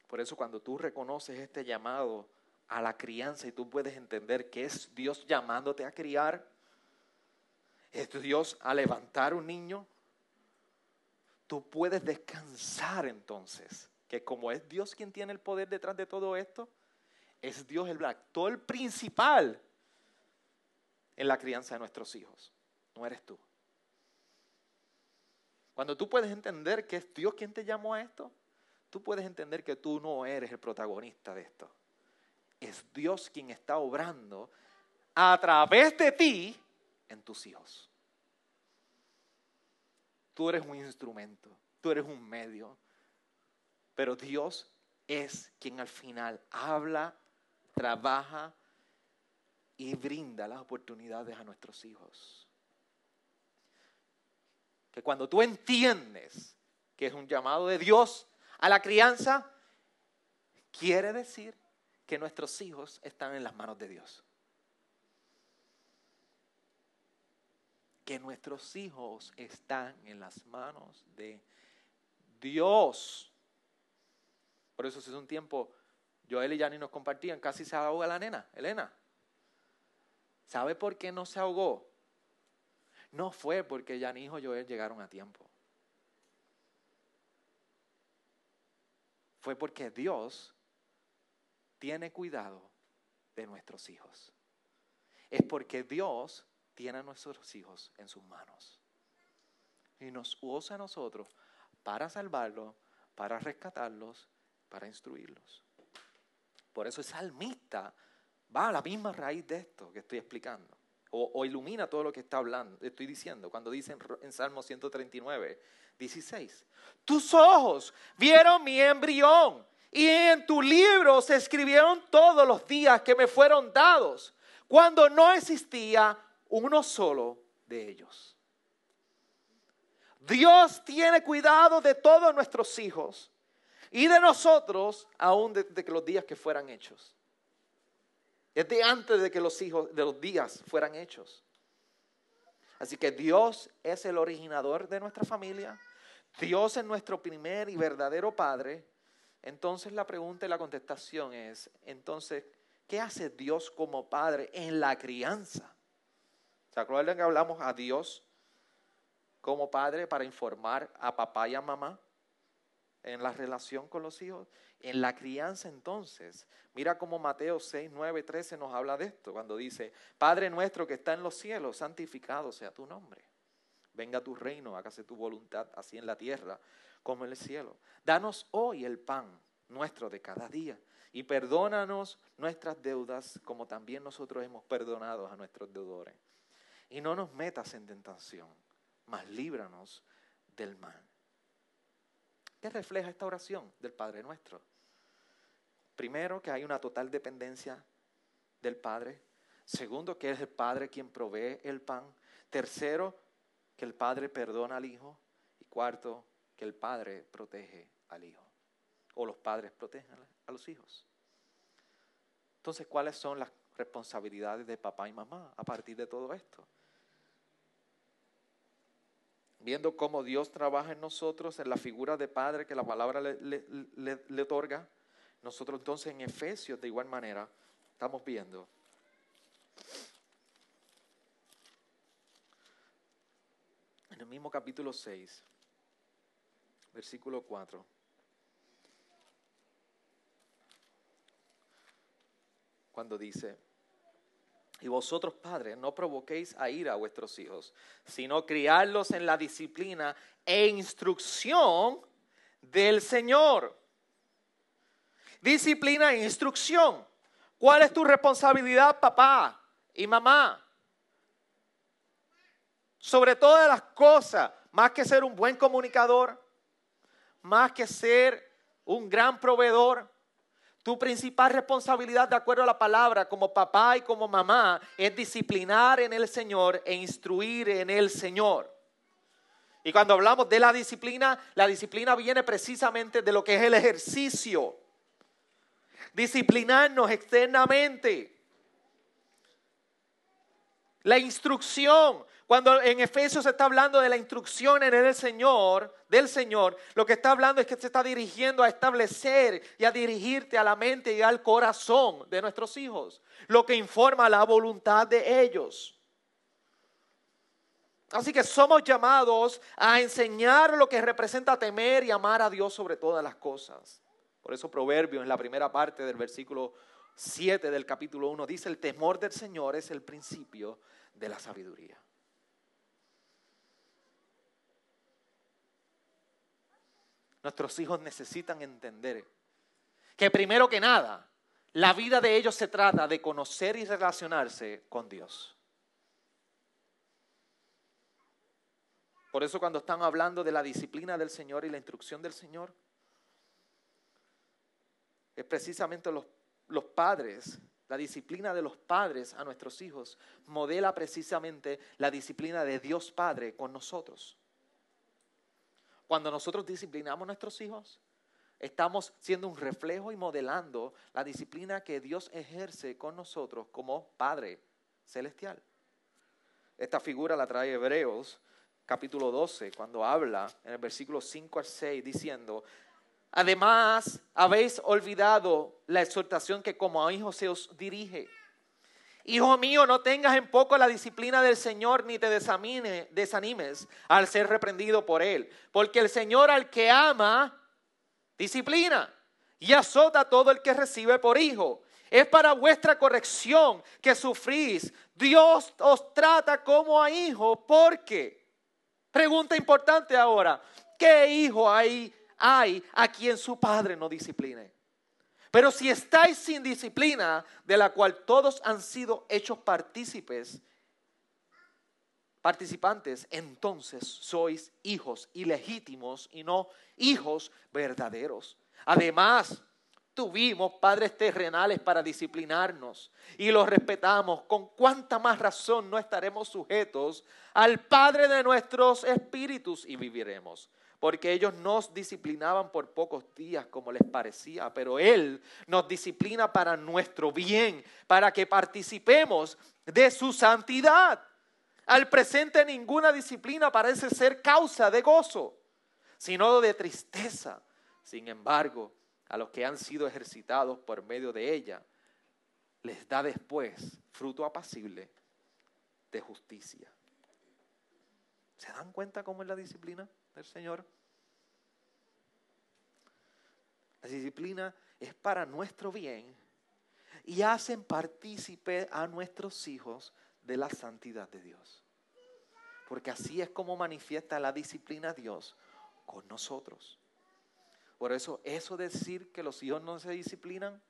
Por eso cuando tú reconoces este llamado a la crianza y tú puedes entender que es Dios llamándote a criar, es Dios a levantar un niño, tú puedes descansar entonces, que como es Dios quien tiene el poder detrás de todo esto, es Dios el actor principal en la crianza de nuestros hijos, no eres tú. Cuando tú puedes entender que es Dios quien te llamó a esto, tú puedes entender que tú no eres el protagonista de esto es Dios quien está obrando a través de ti en tus hijos. Tú eres un instrumento, tú eres un medio, pero Dios es quien al final habla, trabaja y brinda las oportunidades a nuestros hijos. Que cuando tú entiendes que es un llamado de Dios a la crianza, quiere decir que nuestros hijos están en las manos de Dios. Que nuestros hijos están en las manos de Dios. Por eso hace un tiempo Joel y Yanni nos compartían, casi se ahoga la nena, Elena. ¿Sabe por qué no se ahogó? No fue porque Yanni y Joel llegaron a tiempo. Fue porque Dios tiene cuidado de nuestros hijos. Es porque Dios tiene a nuestros hijos en sus manos. Y nos usa a nosotros para salvarlos, para rescatarlos, para instruirlos. Por eso el salmista va a la misma raíz de esto que estoy explicando. O, ilumina todo lo que está hablando, estoy diciendo, cuando dice en, en Salmo 139, 16, tus ojos vieron mi embrión y en tu libro se escribieron todos los días que me fueron dados, cuando no existía uno solo de ellos. Dios tiene cuidado de todos nuestros hijos y de nosotros aún desde que los días que fueran hechos. Desde antes de que los hijos de los días fueran hechos. Así que Dios es el originador de nuestra familia. Dios es nuestro primer y verdadero Padre. Entonces la pregunta y la contestación es, entonces, ¿qué hace Dios como Padre en la crianza? ¿Se acuerdan que hablamos a Dios como Padre para informar a papá y a mamá en la relación con los hijos? En la crianza entonces, mira cómo Mateo 6, 9, 13 nos habla de esto, cuando dice, Padre nuestro que está en los cielos, santificado sea tu nombre. Venga tu reino, hágase tu voluntad, así en la tierra como en el cielo. Danos hoy el pan nuestro de cada día y perdónanos nuestras deudas como también nosotros hemos perdonado a nuestros deudores. Y no nos metas en tentación, mas líbranos del mal. ¿Qué refleja esta oración del Padre nuestro? Primero, que hay una total dependencia del Padre. Segundo, que es el Padre quien provee el pan. Tercero, que el Padre perdona al Hijo. Y cuarto, que el Padre protege al Hijo. O los padres protegen a los hijos. Entonces, ¿cuáles son las responsabilidades de papá y mamá a partir de todo esto? Viendo cómo Dios trabaja en nosotros, en la figura de Padre que la palabra le, le otorga, nosotros entonces en Efesios de igual manera estamos viendo en el mismo capítulo 6, versículo 4. Cuando dice, y vosotros padres no provoquéis a ira a vuestros hijos, sino criarlos en la disciplina e instrucción del Señor. Disciplina e instrucción. ¿Cuál es tu responsabilidad, papá y mamá? Sobre todas las cosas, más que ser un buen comunicador, más que ser un gran proveedor, tu principal responsabilidad, de acuerdo a la palabra, como papá y como mamá, es disciplinar en el Señor e instruir en el Señor. Y cuando hablamos de la disciplina, la disciplina viene precisamente de lo que es el ejercicio. Disciplinarnos externamente. La instrucción, cuando en Efesios se está hablando de la instrucción en el Señor, del Señor, lo que está hablando es que se está dirigiendo a establecer y a dirigirte a la mente y al corazón de nuestros hijos, lo que informa la voluntad de ellos. Así que somos llamados a enseñar lo que representa temer y amar a Dios sobre todas las cosas. Por eso Proverbio en la primera parte del versículo 7 del capítulo 1 dice, el temor del Señor es el principio de la sabiduría. Nuestros hijos necesitan entender que primero que nada, la vida de ellos se trata de conocer y relacionarse con Dios. Por eso cuando están hablando de la disciplina del Señor y la instrucción del Señor, es precisamente los, los padres, la disciplina de los padres a nuestros hijos, modela precisamente la disciplina de Dios Padre con nosotros. Cuando nosotros disciplinamos a nuestros hijos, estamos siendo un reflejo y modelando la disciplina que Dios ejerce con nosotros como Padre Celestial. Esta figura la trae Hebreos capítulo 12, cuando habla en el versículo 5 al 6, diciendo, además habéis olvidado la exhortación que como a hijos se os dirige. Hijo mío, no tengas en poco la disciplina del Señor ni te desanimes al ser reprendido por Él. Porque el Señor al que ama, disciplina y azota a todo el que recibe por hijo. Es para vuestra corrección que sufrís. Dios os trata como a hijo porque, pregunta importante ahora, ¿qué hijo hay, hay a quien su padre no discipline? Pero si estáis sin disciplina, de la cual todos han sido hechos participantes, entonces sois hijos ilegítimos y no hijos verdaderos. Además, tuvimos padres terrenales para disciplinarnos y los respetamos. ¿Con cuánta más razón no estaremos sujetos al Padre de nuestros espíritus y viviremos? Porque ellos nos disciplinaban por pocos días como les parecía, pero Él nos disciplina para nuestro bien, para que participemos de su santidad. Al presente ninguna disciplina parece ser causa de gozo, sino de tristeza. Sin embargo, a los que han sido ejercitados por medio de ella, les da después fruto apacible de justicia. ¿Se dan cuenta cómo es la disciplina del Señor? La disciplina es para nuestro bien y hacen partícipe a nuestros hijos de la santidad de Dios. Porque así es como manifiesta la disciplina Dios con nosotros. Por eso, eso decir que los hijos no se disciplinan,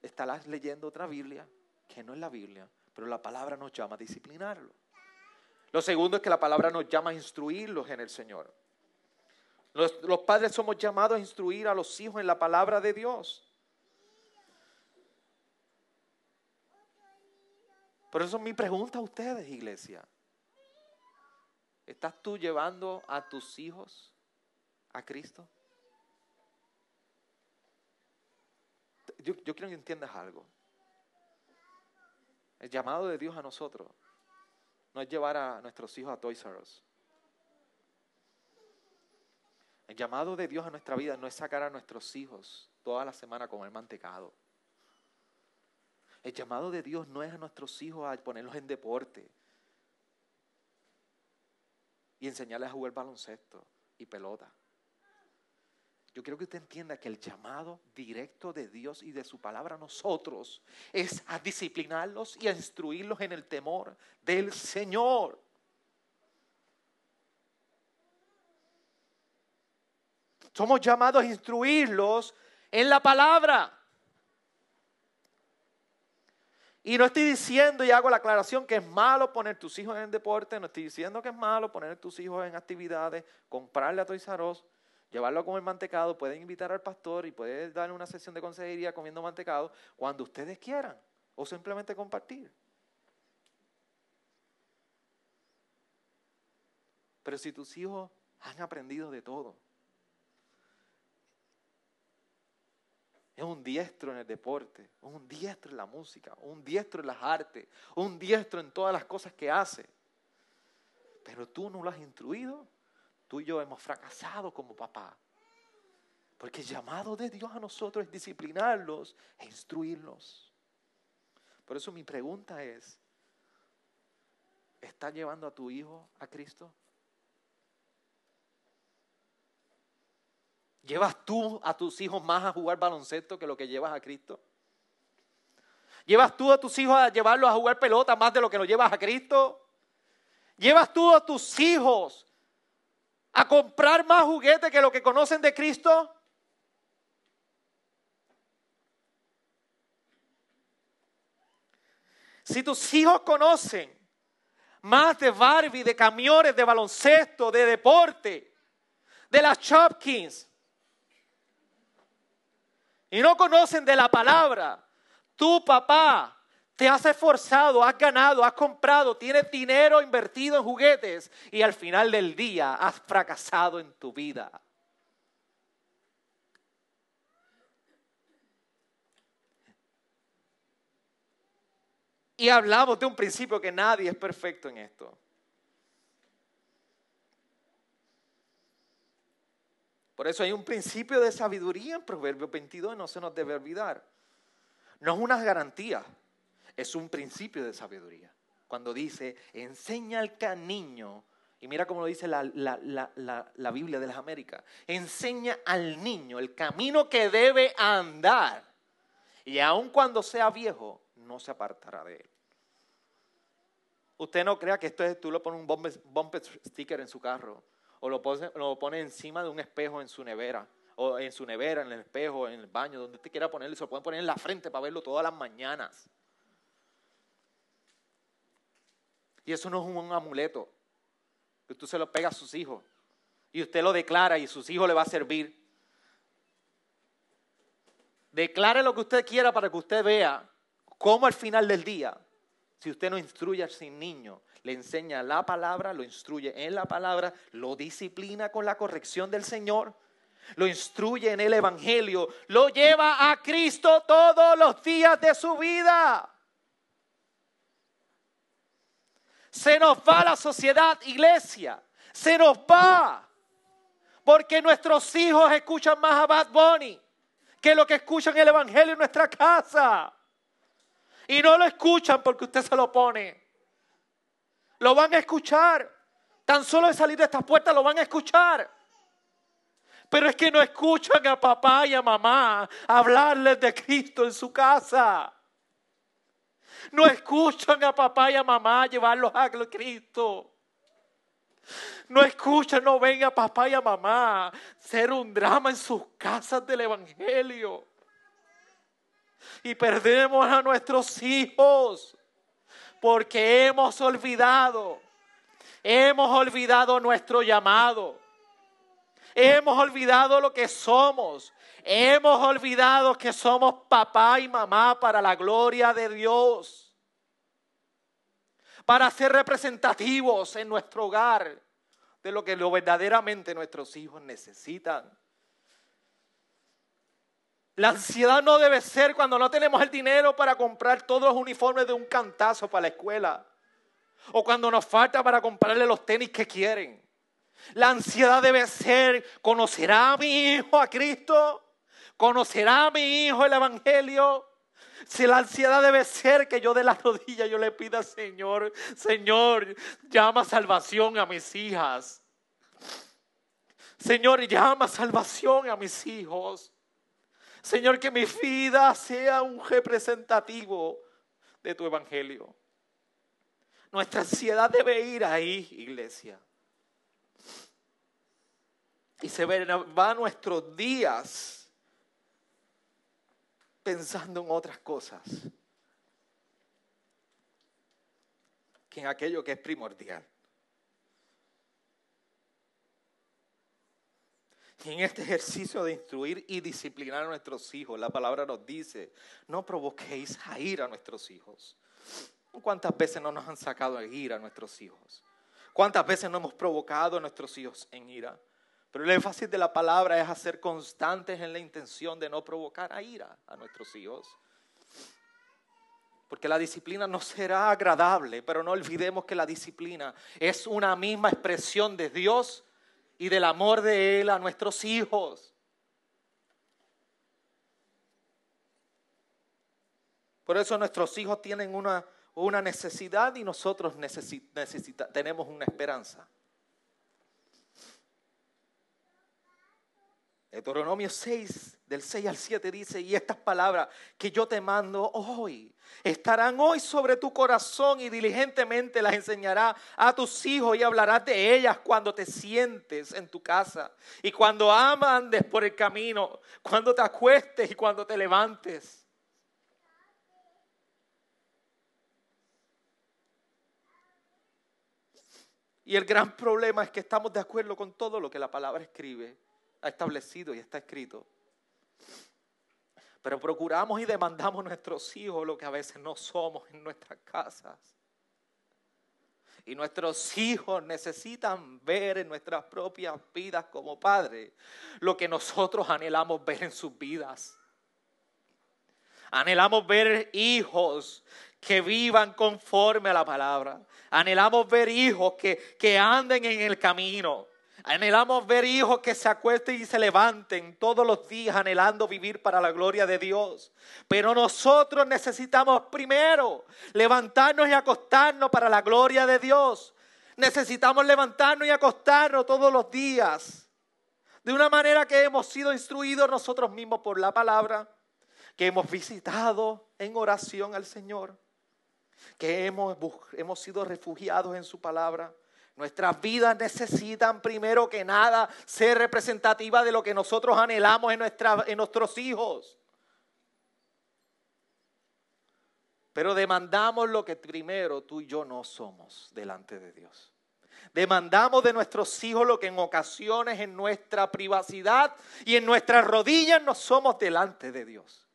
estarás leyendo otra Biblia que no es la Biblia, pero la palabra nos llama a disciplinarlo. Lo segundo es que la palabra nos llama a instruirlos en el Señor. Los, padres somos llamados a instruir a los hijos en la palabra de Dios. Por eso mi pregunta a ustedes, iglesia. ¿Estás tú llevando a tus hijos a Cristo? Yo, quiero que entiendas algo. El llamado de Dios a nosotros no es llevar a nuestros hijos a Toys R Us. El llamado de Dios a nuestra vida no es sacar a nuestros hijos toda la semana a comer mantecado. El llamado de Dios no es a nuestros hijos a ponerlos en deporte y enseñarles a jugar baloncesto y pelota. Yo quiero que usted entienda que el llamado directo de Dios y de su palabra a nosotros es a disciplinarlos y a instruirlos en el temor del Señor. Somos llamados a instruirlos en la palabra. Y no estoy diciendo y hago la aclaración que es malo poner tus hijos en deporte, no estoy diciendo que es malo poner tus hijos en actividades, comprarle a Toys llevarlo a comer mantecado, pueden invitar al pastor y pueden darle una sesión de consejería comiendo mantecado cuando ustedes quieran o simplemente compartir. Pero si tus hijos han aprendido de todo, es un diestro en el deporte, un diestro en la música, un diestro en las artes, un diestro en todas las cosas que hace. Pero tú no lo has instruido, tú y yo hemos fracasado como papá. Porque el llamado de Dios a nosotros es disciplinarlos e instruirlos. Por eso mi pregunta es, ¿estás llevando a tu hijo a Cristo? ¿Llevas tú a tus hijos más a jugar baloncesto que lo que llevas a Cristo? ¿Llevas tú a tus hijos a llevarlos a jugar pelota más de lo que lo llevas a Cristo? ¿Llevas tú a tus hijos a comprar más juguetes que lo que conocen de Cristo? Si tus hijos conocen más de Barbie, de camiones, de baloncesto, de deporte, de las Chopkins, y no conocen de la palabra, tu papá te has esforzado, has ganado, has comprado, tienes dinero invertido en juguetes y al final del día has fracasado en tu vida. Y hablamos de un principio que nadie es perfecto en esto. Por eso hay un principio de sabiduría en Proverbios 22, no se nos debe olvidar. No es una garantía, es un principio de sabiduría. Cuando dice, enseña al niño, y mira cómo lo dice la, la, Biblia de las Américas, enseña al niño el camino que debe andar, y aun cuando sea viejo, no se apartará de él. Usted no crea que esto es, tú le pones un bumper sticker en su carro o lo pone, lo pone encima de un espejo en su nevera, o en su nevera, en el espejo, en el baño, donde usted quiera ponerlo, se lo pueden poner en la frente para verlo todas las mañanas. Y eso no es un amuleto, que usted se lo pega a sus hijos y usted lo declara y sus hijos le va a servir. Declare lo que usted quiera para que usted vea cómo al final del día, si usted no instruye a sin niño le enseña la palabra, lo instruye en la palabra, lo disciplina con la corrección del Señor, lo instruye en el Evangelio, lo lleva a Cristo todos los días de su vida. Se nos va la sociedad, iglesia, se nos va. Porque nuestros hijos escuchan más a Bad Bunny que lo que escuchan el Evangelio en nuestra casa. Y no lo escuchan porque usted se lo pone. Lo van a escuchar. Tan solo de salir de estas puertas lo van a escuchar. Pero es que no escuchan a papá y a mamá hablarles de Cristo en su casa. No escuchan a papá y a mamá llevarlos a Cristo. No escuchan, no ven a papá y a mamá ser un drama en sus casas del Evangelio. Y perdemos a nuestros hijos porque hemos olvidado, hemos olvidado nuestro llamado, hemos olvidado lo que somos, hemos olvidado que somos papá y mamá para la gloria de Dios, para ser representativos en nuestro hogar de lo que lo verdaderamente nuestros hijos necesitan. La ansiedad no debe ser cuando no tenemos el dinero para comprar todos los uniformes de un cantazo para la escuela. O cuando nos falta para comprarle los tenis que quieren. La ansiedad debe ser, ¿conocerá a mi hijo a Cristo? ¿Conocerá a mi hijo el Evangelio? Si la ansiedad debe ser que yo de la rodilla yo le pida, Señor, Señor, llama salvación a mis hijas. Señor, llama salvación a mis hijos. Señor, que mi vida sea un representativo de tu evangelio. Nuestra ansiedad debe ir ahí, iglesia. Y se va nuestros días pensando en otras cosas que en aquello que es primordial. Y en este ejercicio de instruir y disciplinar a nuestros hijos, la palabra nos dice, no provoquéis a ir a nuestros hijos. ¿Cuántas veces no nos han sacado a ira a nuestros hijos? ¿Cuántas veces no hemos provocado a nuestros hijos en ira? Pero el énfasis de la palabra es hacer constantes en la intención de no provocar a ira a nuestros hijos. Porque la disciplina no será agradable, pero no olvidemos que la disciplina es una misma expresión de Dios y del amor de Él a nuestros hijos. Por eso nuestros hijos tienen una, una necesidad y nosotros tenemos una esperanza. Deuteronomio 6, del 6 al 7 dice, y estas palabras que yo te mando hoy, estarán hoy sobre tu corazón y diligentemente las enseñará a tus hijos y hablarás de ellas cuando te sientes en tu casa y cuando amandes por el camino, cuando te acuestes y cuando te levantes. Y el gran problema es que estamos de acuerdo con todo lo que la palabra escribe ha establecido y está escrito. Pero procuramos y demandamos a nuestros hijos lo que a veces no somos en nuestras casas. Y nuestros hijos necesitan ver en nuestras propias vidas como padres lo que nosotros anhelamos ver en sus vidas. Anhelamos ver hijos que vivan conforme a la palabra. Anhelamos ver hijos que, que anden en el camino. Anhelamos ver hijos que se acuesten y se levanten todos los días anhelando vivir para la gloria de Dios. Pero nosotros necesitamos primero levantarnos y acostarnos para la gloria de Dios. Necesitamos levantarnos y acostarnos todos los días. De una manera que hemos sido instruidos nosotros mismos por la palabra, que hemos visitado en oración al Señor que hemos, hemos sido refugiados en su palabra. Nuestras vidas necesitan primero que nada ser representativas de lo que nosotros anhelamos en, en nuestros hijos. Pero demandamos lo que primero tú y yo no somos delante de Dios. Demandamos de nuestros hijos lo que en ocasiones en nuestra privacidad y en nuestras rodillas no somos delante de Dios.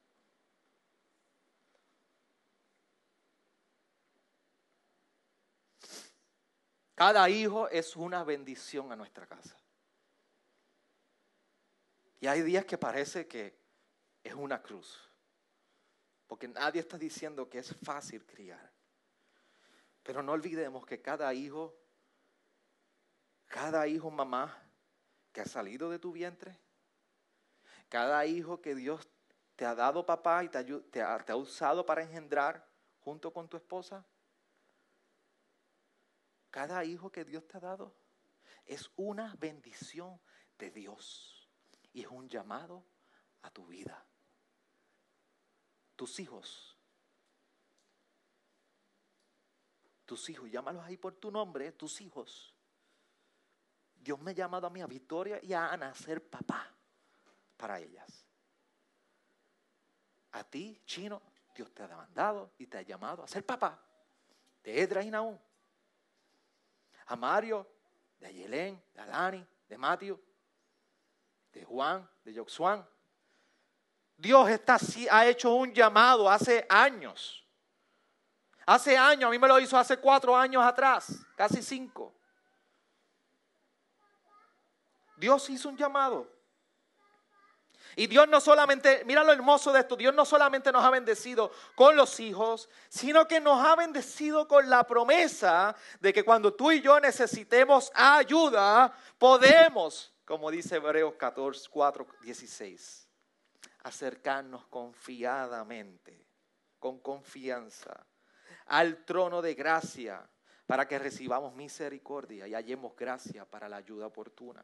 Cada hijo es una bendición a nuestra casa. Y hay días que parece que es una cruz. Porque nadie está diciendo que es fácil criar. Pero no olvidemos que cada hijo, cada hijo mamá que ha salido de tu vientre, cada hijo que Dios te ha dado papá y te, ha usado para engendrar junto con tu esposa, cada hijo que Dios te ha dado es una bendición de Dios y es un llamado a tu vida. Tus hijos, tus hijos, llámalos ahí por tu nombre, tus hijos. Dios me ha llamado a mí a Victoria y a Ana a ser papá para ellas. A ti, chino, Dios te ha mandado y te ha llamado a ser papá de Edra y Naúm a Mario, de Ayelén, de Alani, de Mateo, de Juan, de Yoxuan. Dios está, ha hecho un llamado hace años. Hace años, a mí me lo hizo hace cuatro años atrás, casi cinco. Dios hizo un llamado. Y Dios no solamente, mira lo hermoso de esto, Dios no solamente nos ha bendecido con los hijos, sino que nos ha bendecido con la promesa de que cuando tú y yo necesitemos ayuda, podemos, como dice Hebreos 14, 4, 16, acercarnos confiadamente, con confianza, al trono de gracia para que recibamos misericordia y hallemos gracia para la ayuda oportuna.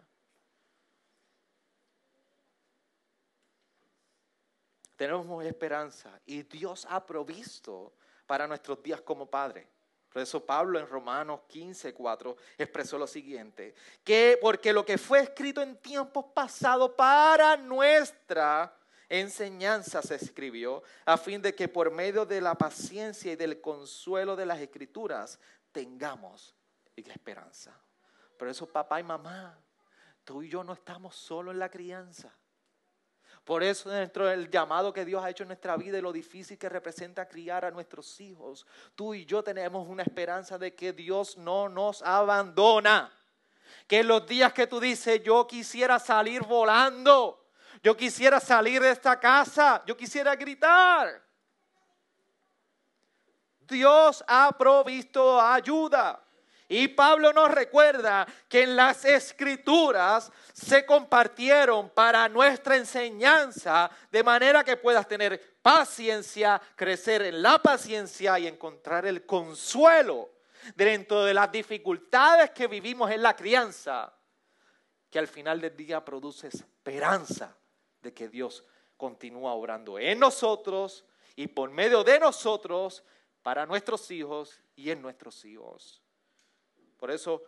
Tenemos esperanza y Dios ha provisto para nuestros días como Padre. Por eso Pablo en Romanos 15, 4 expresó lo siguiente, que porque lo que fue escrito en tiempos pasados para nuestra enseñanza se escribió, a fin de que por medio de la paciencia y del consuelo de las escrituras tengamos esperanza. Por eso papá y mamá, tú y yo no estamos solo en la crianza. Por eso del llamado que Dios ha hecho en nuestra vida y lo difícil que representa criar a nuestros hijos, tú y yo tenemos una esperanza de que Dios no nos abandona. Que en los días que tú dices, yo quisiera salir volando, yo quisiera salir de esta casa, yo quisiera gritar. Dios ha provisto ayuda. Y Pablo nos recuerda que en las escrituras se compartieron para nuestra enseñanza, de manera que puedas tener paciencia, crecer en la paciencia y encontrar el consuelo dentro de las dificultades que vivimos en la crianza, que al final del día produce esperanza de que Dios continúa obrando en nosotros y por medio de nosotros para nuestros hijos y en nuestros hijos. Por eso,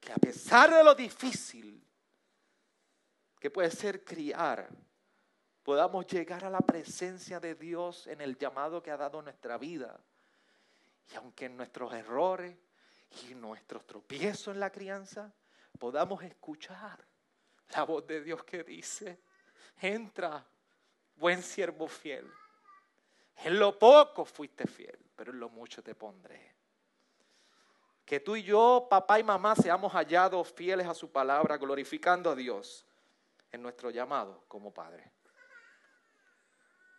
que a pesar de lo difícil que puede ser criar, podamos llegar a la presencia de Dios en el llamado que ha dado nuestra vida. Y aunque en nuestros errores y nuestros tropiezos en la crianza, podamos escuchar la voz de Dios que dice, entra, buen siervo fiel. En lo poco fuiste fiel, pero en lo mucho te pondré. Que tú y yo, papá y mamá, seamos hallados fieles a su palabra, glorificando a Dios en nuestro llamado como Padre.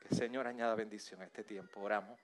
Que el Señor añada bendición a este tiempo. Oramos.